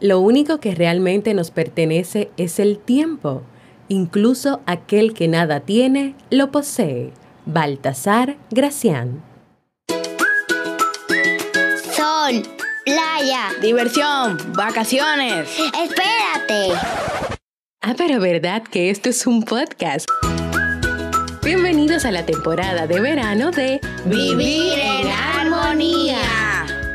Lo único que realmente nos pertenece es el tiempo. Incluso aquel que nada tiene, lo posee. Baltasar Gracián. Sol, playa, diversión, vacaciones. Espérate. Ah, pero verdad que esto es un podcast. Bienvenidos a la temporada de verano de Vivir en Armonía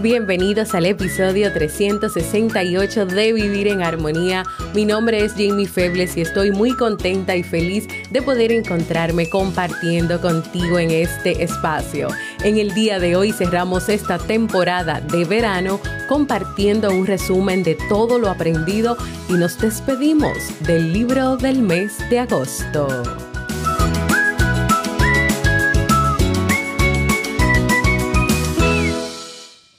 Bienvenidos al episodio 368 de Vivir en Armonía. Mi nombre es Jamie Febles y estoy muy contenta y feliz de poder encontrarme compartiendo contigo en este espacio. En el día de hoy cerramos esta temporada de verano compartiendo un resumen de todo lo aprendido y nos despedimos del libro del mes de agosto.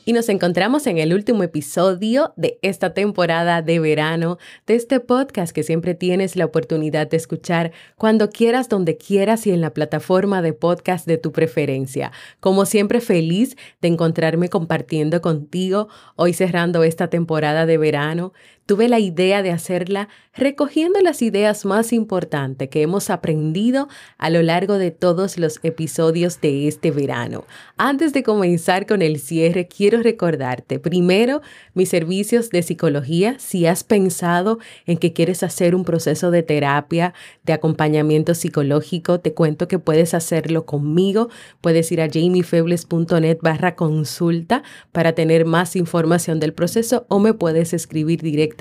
Y nos encontramos en el último episodio de esta temporada de verano de este podcast que siempre tienes la oportunidad de escuchar cuando quieras, donde quieras y en la plataforma de podcast de tu preferencia. Como siempre feliz de encontrarme compartiendo contigo hoy cerrando esta temporada de verano tuve la idea de hacerla recogiendo las ideas más importantes que hemos aprendido a lo largo de todos los episodios de este verano. Antes de comenzar con el cierre, quiero recordarte primero mis servicios de psicología. Si has pensado en que quieres hacer un proceso de terapia, de acompañamiento psicológico, te cuento que puedes hacerlo conmigo. Puedes ir a jamiefebles.net barra consulta para tener más información del proceso o me puedes escribir directamente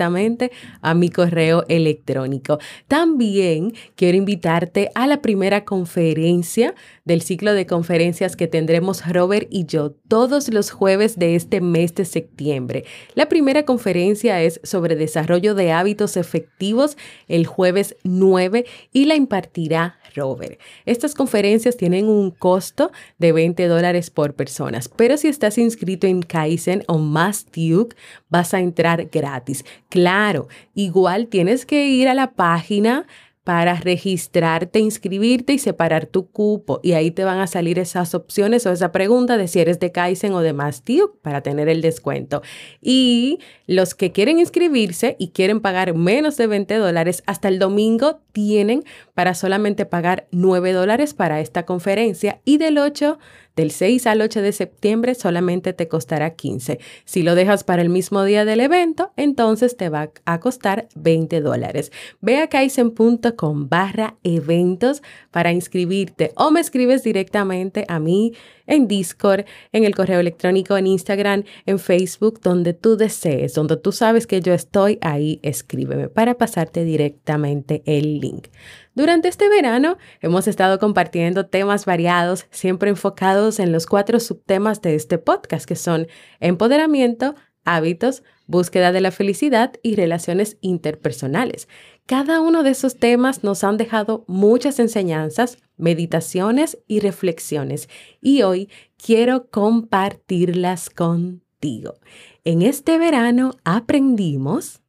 a mi correo electrónico. También quiero invitarte a la primera conferencia del ciclo de conferencias que tendremos Robert y yo todos los jueves de este mes de septiembre. La primera conferencia es sobre desarrollo de hábitos efectivos el jueves 9 y la impartirá Robert. Estas conferencias tienen un costo de 20 dólares por personas, pero si estás inscrito en Kaizen o Mastiuk, vas a entrar gratis. Claro, igual tienes que ir a la página para registrarte, inscribirte y separar tu cupo. Y ahí te van a salir esas opciones o esa pregunta de si eres de Kaizen o de Mastiuk para tener el descuento. Y los que quieren inscribirse y quieren pagar menos de 20 dólares, hasta el domingo tienen para solamente pagar 9 dólares para esta conferencia y del 8 del 6 al 8 de septiembre solamente te costará 15. Si lo dejas para el mismo día del evento, entonces te va a costar 20 dólares. Ve a kaizen.com barra eventos para inscribirte o me escribes directamente a mí en Discord, en el correo electrónico, en Instagram, en Facebook, donde tú desees, donde tú sabes que yo estoy, ahí escríbeme para pasarte directamente el link. Durante este verano hemos estado compartiendo temas variados, siempre enfocados en los cuatro subtemas de este podcast, que son empoderamiento, hábitos, búsqueda de la felicidad y relaciones interpersonales. Cada uno de esos temas nos han dejado muchas enseñanzas, meditaciones y reflexiones y hoy quiero compartirlas contigo. En este verano aprendimos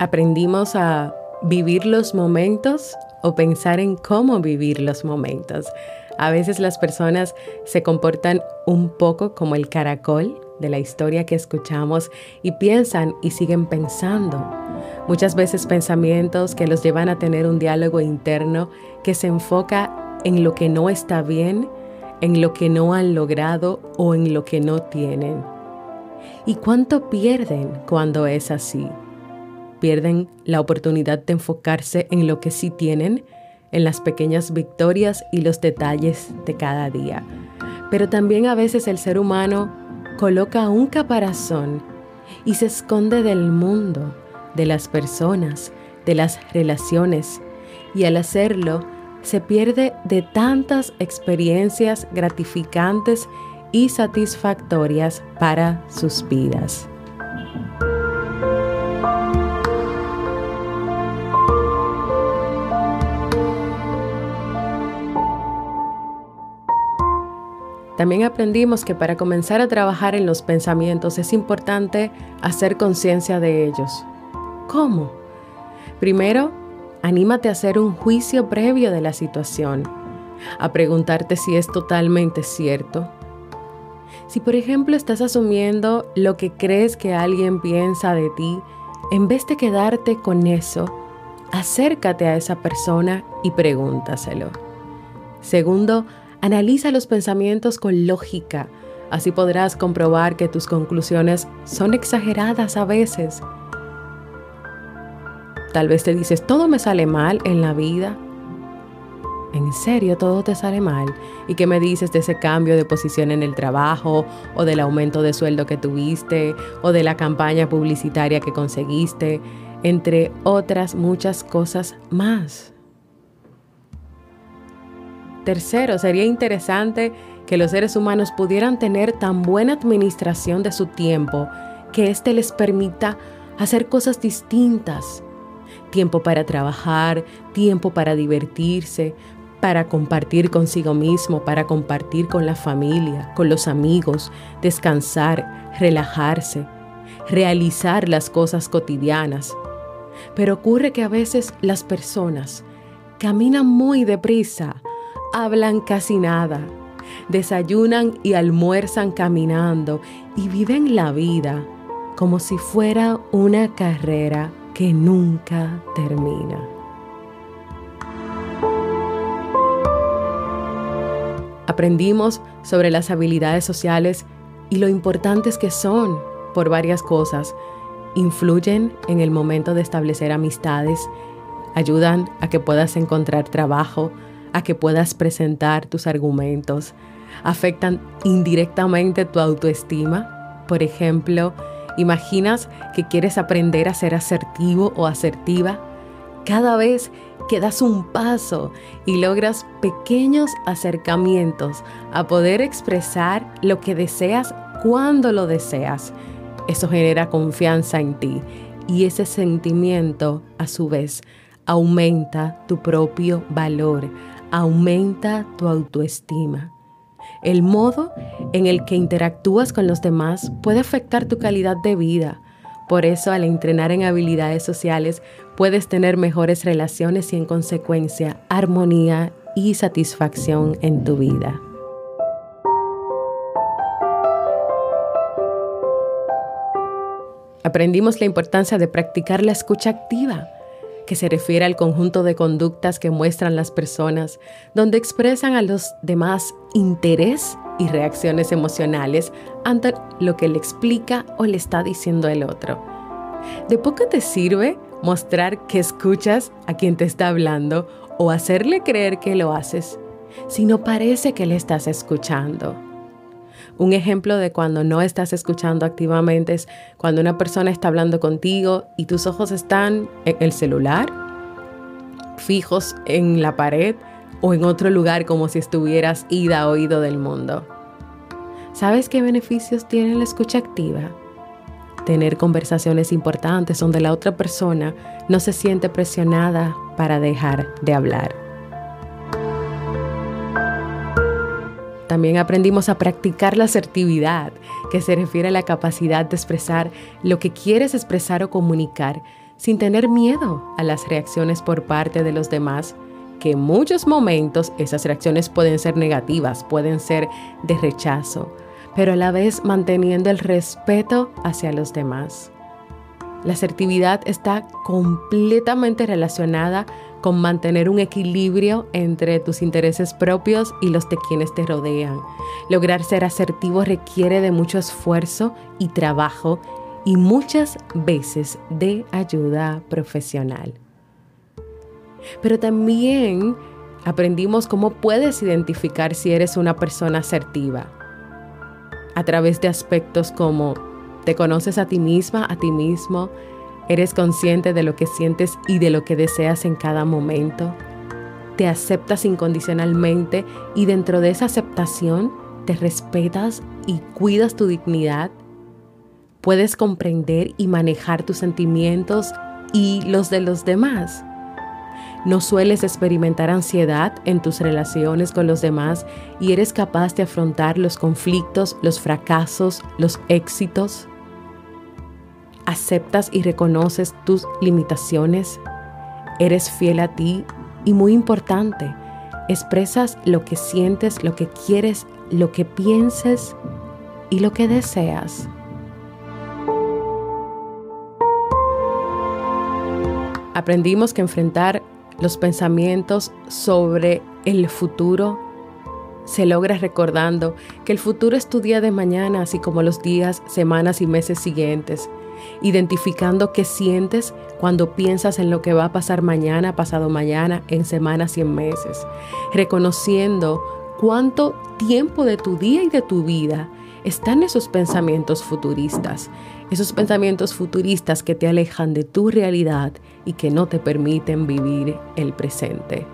aprendimos a vivir los momentos o pensar en cómo vivir los momentos. A veces las personas se comportan un poco como el caracol de la historia que escuchamos y piensan y siguen pensando. Muchas veces pensamientos que los llevan a tener un diálogo interno que se enfoca en lo que no está bien, en lo que no han logrado o en lo que no tienen. ¿Y cuánto pierden cuando es así? Pierden la oportunidad de enfocarse en lo que sí tienen, en las pequeñas victorias y los detalles de cada día. Pero también a veces el ser humano coloca un caparazón y se esconde del mundo, de las personas, de las relaciones y al hacerlo se pierde de tantas experiencias gratificantes y satisfactorias para sus vidas. También aprendimos que para comenzar a trabajar en los pensamientos es importante hacer conciencia de ellos. ¿Cómo? Primero, anímate a hacer un juicio previo de la situación, a preguntarte si es totalmente cierto. Si por ejemplo estás asumiendo lo que crees que alguien piensa de ti, en vez de quedarte con eso, acércate a esa persona y pregúntaselo. Segundo, Analiza los pensamientos con lógica, así podrás comprobar que tus conclusiones son exageradas a veces. Tal vez te dices, todo me sale mal en la vida. ¿En serio todo te sale mal? ¿Y qué me dices de ese cambio de posición en el trabajo o del aumento de sueldo que tuviste o de la campaña publicitaria que conseguiste, entre otras muchas cosas más? Tercero, sería interesante que los seres humanos pudieran tener tan buena administración de su tiempo que éste les permita hacer cosas distintas. Tiempo para trabajar, tiempo para divertirse, para compartir consigo mismo, para compartir con la familia, con los amigos, descansar, relajarse, realizar las cosas cotidianas. Pero ocurre que a veces las personas caminan muy deprisa, hablan casi nada, desayunan y almuerzan caminando y viven la vida como si fuera una carrera que nunca termina. Aprendimos sobre las habilidades sociales y lo importantes que son por varias cosas. Influyen en el momento de establecer amistades, ayudan a que puedas encontrar trabajo, a que puedas presentar tus argumentos, afectan indirectamente tu autoestima. Por ejemplo, imaginas que quieres aprender a ser asertivo o asertiva. Cada vez que das un paso y logras pequeños acercamientos a poder expresar lo que deseas cuando lo deseas, eso genera confianza en ti y ese sentimiento a su vez aumenta tu propio valor, aumenta tu autoestima. El modo en el que interactúas con los demás puede afectar tu calidad de vida. Por eso al entrenar en habilidades sociales puedes tener mejores relaciones y en consecuencia armonía y satisfacción en tu vida. Aprendimos la importancia de practicar la escucha activa que se refiere al conjunto de conductas que muestran las personas, donde expresan a los demás interés y reacciones emocionales ante lo que le explica o le está diciendo el otro. De poco te sirve mostrar que escuchas a quien te está hablando o hacerle creer que lo haces, si no parece que le estás escuchando. Un ejemplo de cuando no estás escuchando activamente es cuando una persona está hablando contigo y tus ojos están en el celular, fijos en la pared o en otro lugar como si estuvieras ida a oído del mundo. ¿Sabes qué beneficios tiene la escucha activa? Tener conversaciones importantes donde la otra persona no se siente presionada para dejar de hablar. También aprendimos a practicar la asertividad, que se refiere a la capacidad de expresar lo que quieres expresar o comunicar sin tener miedo a las reacciones por parte de los demás, que en muchos momentos esas reacciones pueden ser negativas, pueden ser de rechazo, pero a la vez manteniendo el respeto hacia los demás. La asertividad está completamente relacionada con mantener un equilibrio entre tus intereses propios y los de quienes te rodean. Lograr ser asertivo requiere de mucho esfuerzo y trabajo y muchas veces de ayuda profesional. Pero también aprendimos cómo puedes identificar si eres una persona asertiva a través de aspectos como te conoces a ti misma, a ti mismo, ¿Eres consciente de lo que sientes y de lo que deseas en cada momento? ¿Te aceptas incondicionalmente y dentro de esa aceptación te respetas y cuidas tu dignidad? ¿Puedes comprender y manejar tus sentimientos y los de los demás? ¿No sueles experimentar ansiedad en tus relaciones con los demás y eres capaz de afrontar los conflictos, los fracasos, los éxitos? ¿Aceptas y reconoces tus limitaciones? ¿Eres fiel a ti? Y muy importante, expresas lo que sientes, lo que quieres, lo que pienses y lo que deseas. Aprendimos que enfrentar los pensamientos sobre el futuro se logra recordando que el futuro es tu día de mañana, así como los días, semanas y meses siguientes, identificando qué sientes cuando piensas en lo que va a pasar mañana, pasado mañana, en semanas y en meses, reconociendo cuánto tiempo de tu día y de tu vida están esos pensamientos futuristas, esos pensamientos futuristas que te alejan de tu realidad y que no te permiten vivir el presente.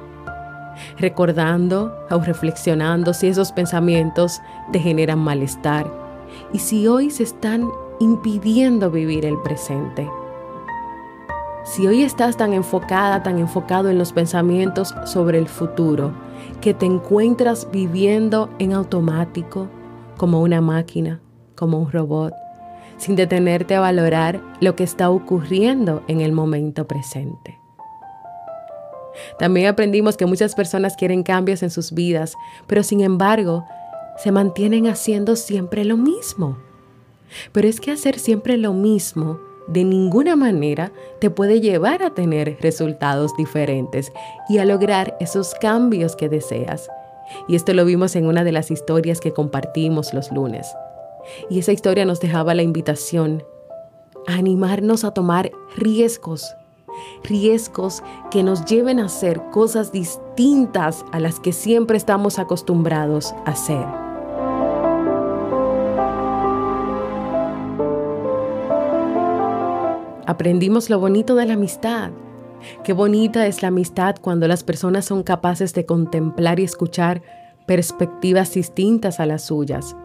Recordando o reflexionando si esos pensamientos te generan malestar y si hoy se están impidiendo vivir el presente. Si hoy estás tan enfocada, tan enfocado en los pensamientos sobre el futuro, que te encuentras viviendo en automático, como una máquina, como un robot, sin detenerte a valorar lo que está ocurriendo en el momento presente. También aprendimos que muchas personas quieren cambios en sus vidas, pero sin embargo se mantienen haciendo siempre lo mismo. Pero es que hacer siempre lo mismo de ninguna manera te puede llevar a tener resultados diferentes y a lograr esos cambios que deseas. Y esto lo vimos en una de las historias que compartimos los lunes. Y esa historia nos dejaba la invitación a animarnos a tomar riesgos, riesgos que nos lleven a hacer cosas distintas a las que siempre estamos acostumbrados a hacer. Aprendimos lo bonito de la amistad. Qué bonita es la amistad cuando las personas son capaces de contemplar y escuchar perspectivas distintas a las suyas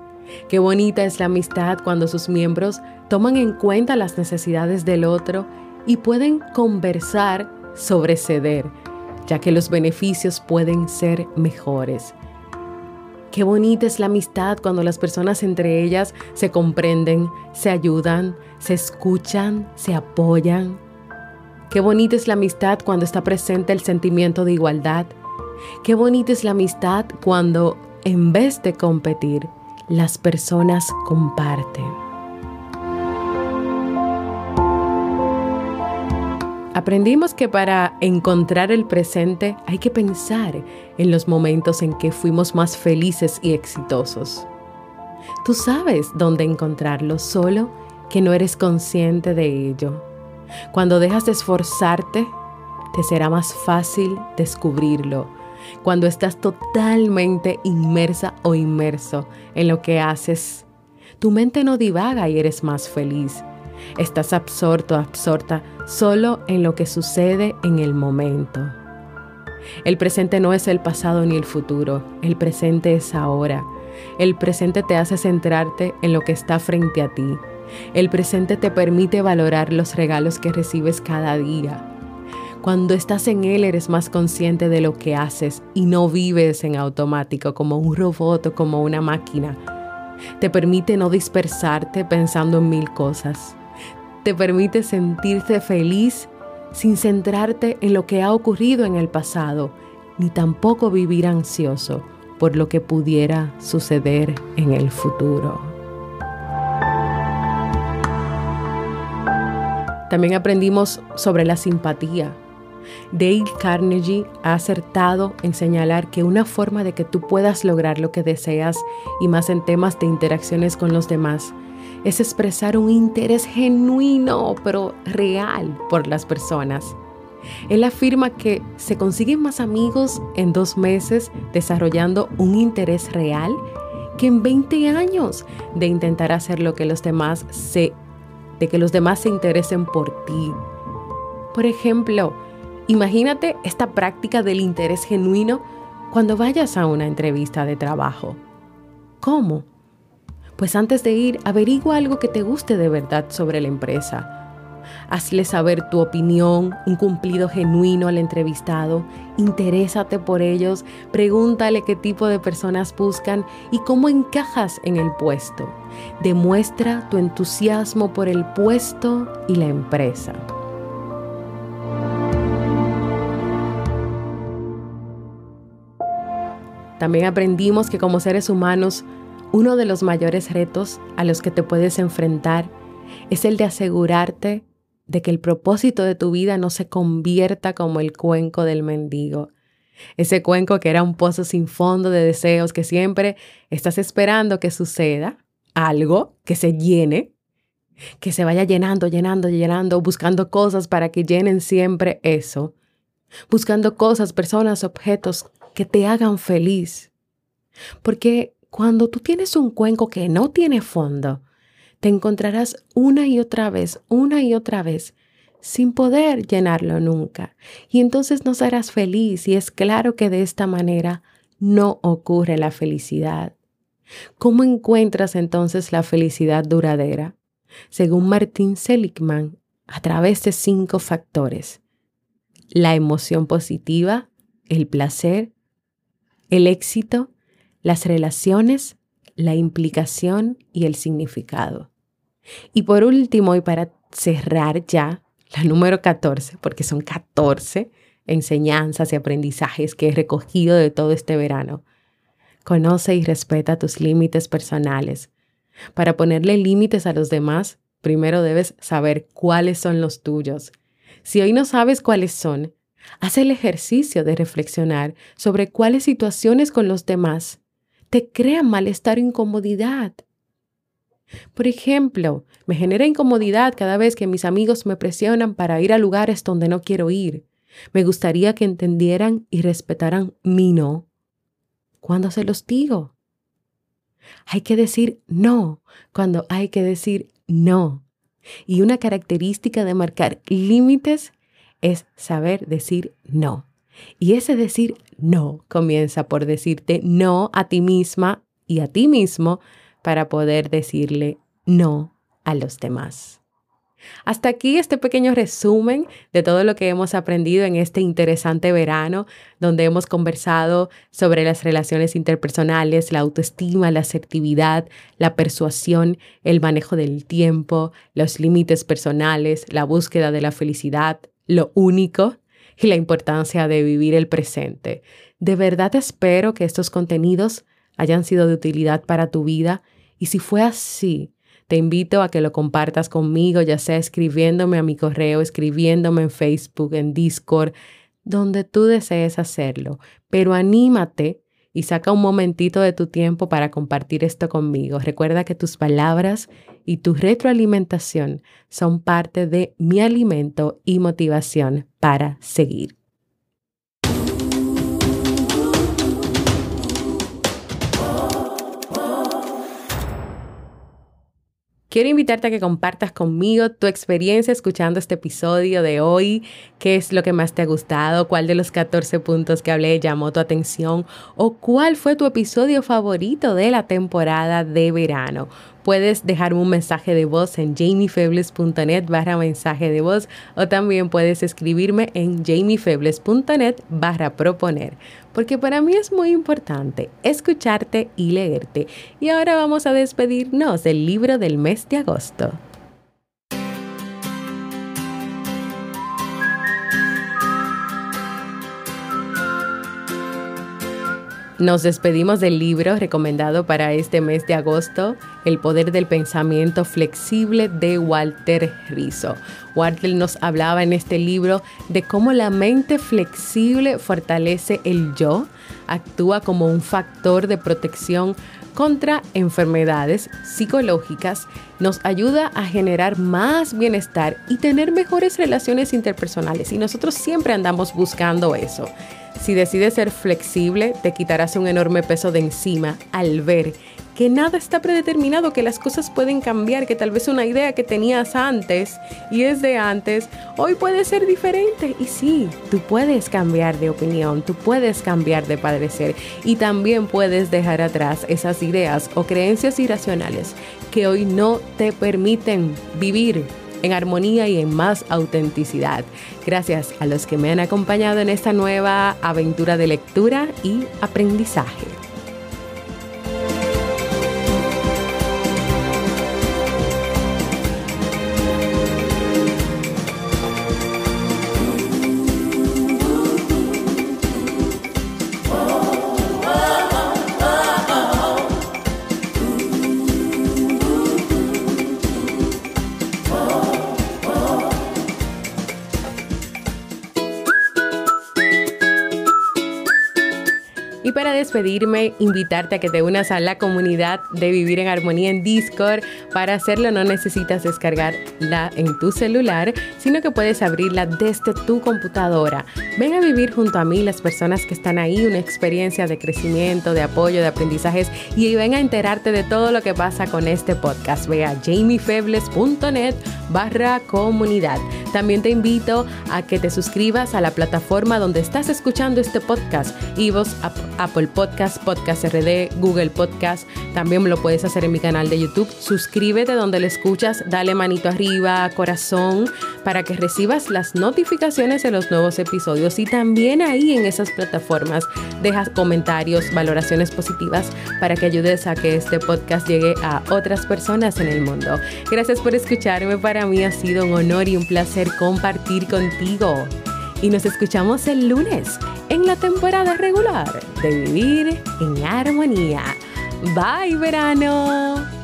Qué bonita es la amistad cuando sus miembros toman en cuenta las necesidades del otro y pueden conversar sobre ceder, ya que los beneficios pueden ser mejores. Qué bonita es la amistad cuando las personas entre ellas se comprenden, se ayudan, se escuchan, se apoyan. Qué bonita es la amistad cuando está presente el sentimiento de igualdad. Qué bonita es la amistad cuando, en vez de competir, las personas comparten. Aprendimos que para encontrar el presente hay que pensar en los momentos en que fuimos más felices y exitosos. Tú sabes dónde encontrarlo, solo que no eres consciente de ello. Cuando dejas de esforzarte, te será más fácil descubrirlo cuando estás totalmente inmersa o inmerso en lo que haces. Tu mente no divaga y eres más feliz. Estás absorto, absorta solo en lo que sucede en el momento. El presente no es el pasado ni el futuro, el presente es ahora. El presente te hace centrarte en lo que está frente a ti. El presente te permite valorar los regalos que recibes cada día. Cuando estás en Él eres más consciente de lo que haces y no vives en automático como un robot o como una máquina. Te permite no dispersarte pensando en mil cosas. Te permite sentirte feliz sin centrarte en lo que ha ocurrido en el pasado, ni tampoco vivir ansioso por lo que pudiera suceder en el futuro. También aprendimos sobre la simpatía. Dale Carnegie ha acertado en señalar que una forma de que tú puedas lograr lo que deseas y más en temas de interacciones con los demás es expresar un interés genuino pero real por las personas. Él afirma que se consiguen más amigos en dos meses desarrollando un interés real que en 20 años de intentar hacer lo que los demás se de que los demás se interesen por ti. Por ejemplo, imagínate esta práctica del interés genuino cuando vayas a una entrevista de trabajo. ¿Cómo? Pues antes de ir, averigua algo que te guste de verdad sobre la empresa Hazle saber tu opinión, un cumplido genuino al entrevistado. Interésate por ellos, pregúntale qué tipo de personas buscan y cómo encajas en el puesto. Demuestra tu entusiasmo por el puesto y la empresa. También aprendimos que como seres humanos, uno de los mayores retos a los que te puedes enfrentar es el de asegurarte de que el propósito de tu vida no se convierta como el cuenco del mendigo. Ese cuenco que era un pozo sin fondo de deseos que siempre estás esperando que suceda algo, que se llene, que se vaya llenando, llenando, llenando, buscando cosas para que llenen siempre eso, buscando cosas, personas, objetos que te hagan feliz. Porque cuando tú tienes un cuenco que no tiene fondo, te encontrarás una y otra vez, una y otra vez, sin poder llenarlo nunca. Y entonces no serás feliz y es claro que de esta manera no ocurre la felicidad. ¿Cómo encuentras entonces la felicidad duradera? Según Martin Seligman, a través de cinco factores. La emoción positiva, el placer, el éxito, las relaciones, la implicación y el significado. Y por último, y para cerrar ya, la número 14, porque son 14 enseñanzas y aprendizajes que he recogido de todo este verano. Conoce y respeta tus límites personales. Para ponerle límites a los demás, primero debes saber cuáles son los tuyos. Si hoy no sabes cuáles son, haz el ejercicio de reflexionar sobre cuáles situaciones con los demás te crean malestar o incomodidad. Por ejemplo, me genera incomodidad cada vez que mis amigos me presionan para ir a lugares donde no quiero ir. Me gustaría que entendieran y respetaran mi no. ¿Cuándo se los digo? Hay que decir no cuando hay que decir no. Y una característica de marcar límites es saber decir no. Y ese decir no comienza por decirte no a ti misma y a ti mismo para poder decirle no a los demás. Hasta aquí este pequeño resumen de todo lo que hemos aprendido en este interesante verano, donde hemos conversado sobre las relaciones interpersonales, la autoestima, la asertividad, la persuasión, el manejo del tiempo, los límites personales, la búsqueda de la felicidad, lo único y la importancia de vivir el presente. De verdad espero que estos contenidos hayan sido de utilidad para tu vida y si fue así, te invito a que lo compartas conmigo, ya sea escribiéndome a mi correo, escribiéndome en Facebook, en Discord, donde tú desees hacerlo. Pero anímate y saca un momentito de tu tiempo para compartir esto conmigo. Recuerda que tus palabras y tu retroalimentación son parte de mi alimento y motivación para seguir. Quiero invitarte a que compartas conmigo tu experiencia escuchando este episodio de hoy, qué es lo que más te ha gustado, cuál de los 14 puntos que hablé llamó tu atención o cuál fue tu episodio favorito de la temporada de verano. Puedes dejarme un mensaje de voz en jamiefebles.net barra mensaje de voz o también puedes escribirme en jamiefebles.net barra proponer porque para mí es muy importante escucharte y leerte. Y ahora vamos a despedirnos del libro del mes de agosto. Nos despedimos del libro recomendado para este mes de agosto, El poder del pensamiento flexible de Walter Rizzo. Walter nos hablaba en este libro de cómo la mente flexible fortalece el yo, actúa como un factor de protección contra enfermedades psicológicas, nos ayuda a generar más bienestar y tener mejores relaciones interpersonales. Y nosotros siempre andamos buscando eso Si decides ser flexible, te quitarás un enorme peso de encima al ver que nada está predeterminado, que las cosas pueden cambiar, que tal vez una idea que tenías antes y es de antes, hoy puede ser diferente. Y sí, tú puedes cambiar de opinión, tú puedes cambiar de padecer y también puedes dejar atrás esas ideas o creencias irracionales que hoy no te permiten vivir en armonía y en más autenticidad. Gracias a los que me han acompañado en esta nueva aventura de lectura y aprendizaje. Para despedirme, invitarte a que te unas a la comunidad de Vivir en Armonía en Discord. Para hacerlo no necesitas descargarla en tu celular, sino que puedes abrirla desde tu computadora. Ven a vivir junto a mí las personas que están ahí, una experiencia de crecimiento, de apoyo, de aprendizajes y ven a enterarte de todo lo que pasa con este podcast. Ve a jamiefebles.net barra comunidad. También te invito a que te suscribas a la plataforma donde estás escuchando este podcast, vos Apple Podcast, Podcast RD, Google Podcast. También lo puedes hacer en mi canal de YouTube. Suscríbete donde lo escuchas, dale manito arriba, corazón, para que recibas las notificaciones de los nuevos episodios. Y también ahí en esas plataformas dejas comentarios, valoraciones positivas para que ayudes a que este podcast llegue a otras personas en el mundo. Gracias por escucharme. Para mí ha sido un honor y un placer compartir contigo y nos escuchamos el lunes en la temporada regular de Vivir en Armonía. Bye verano.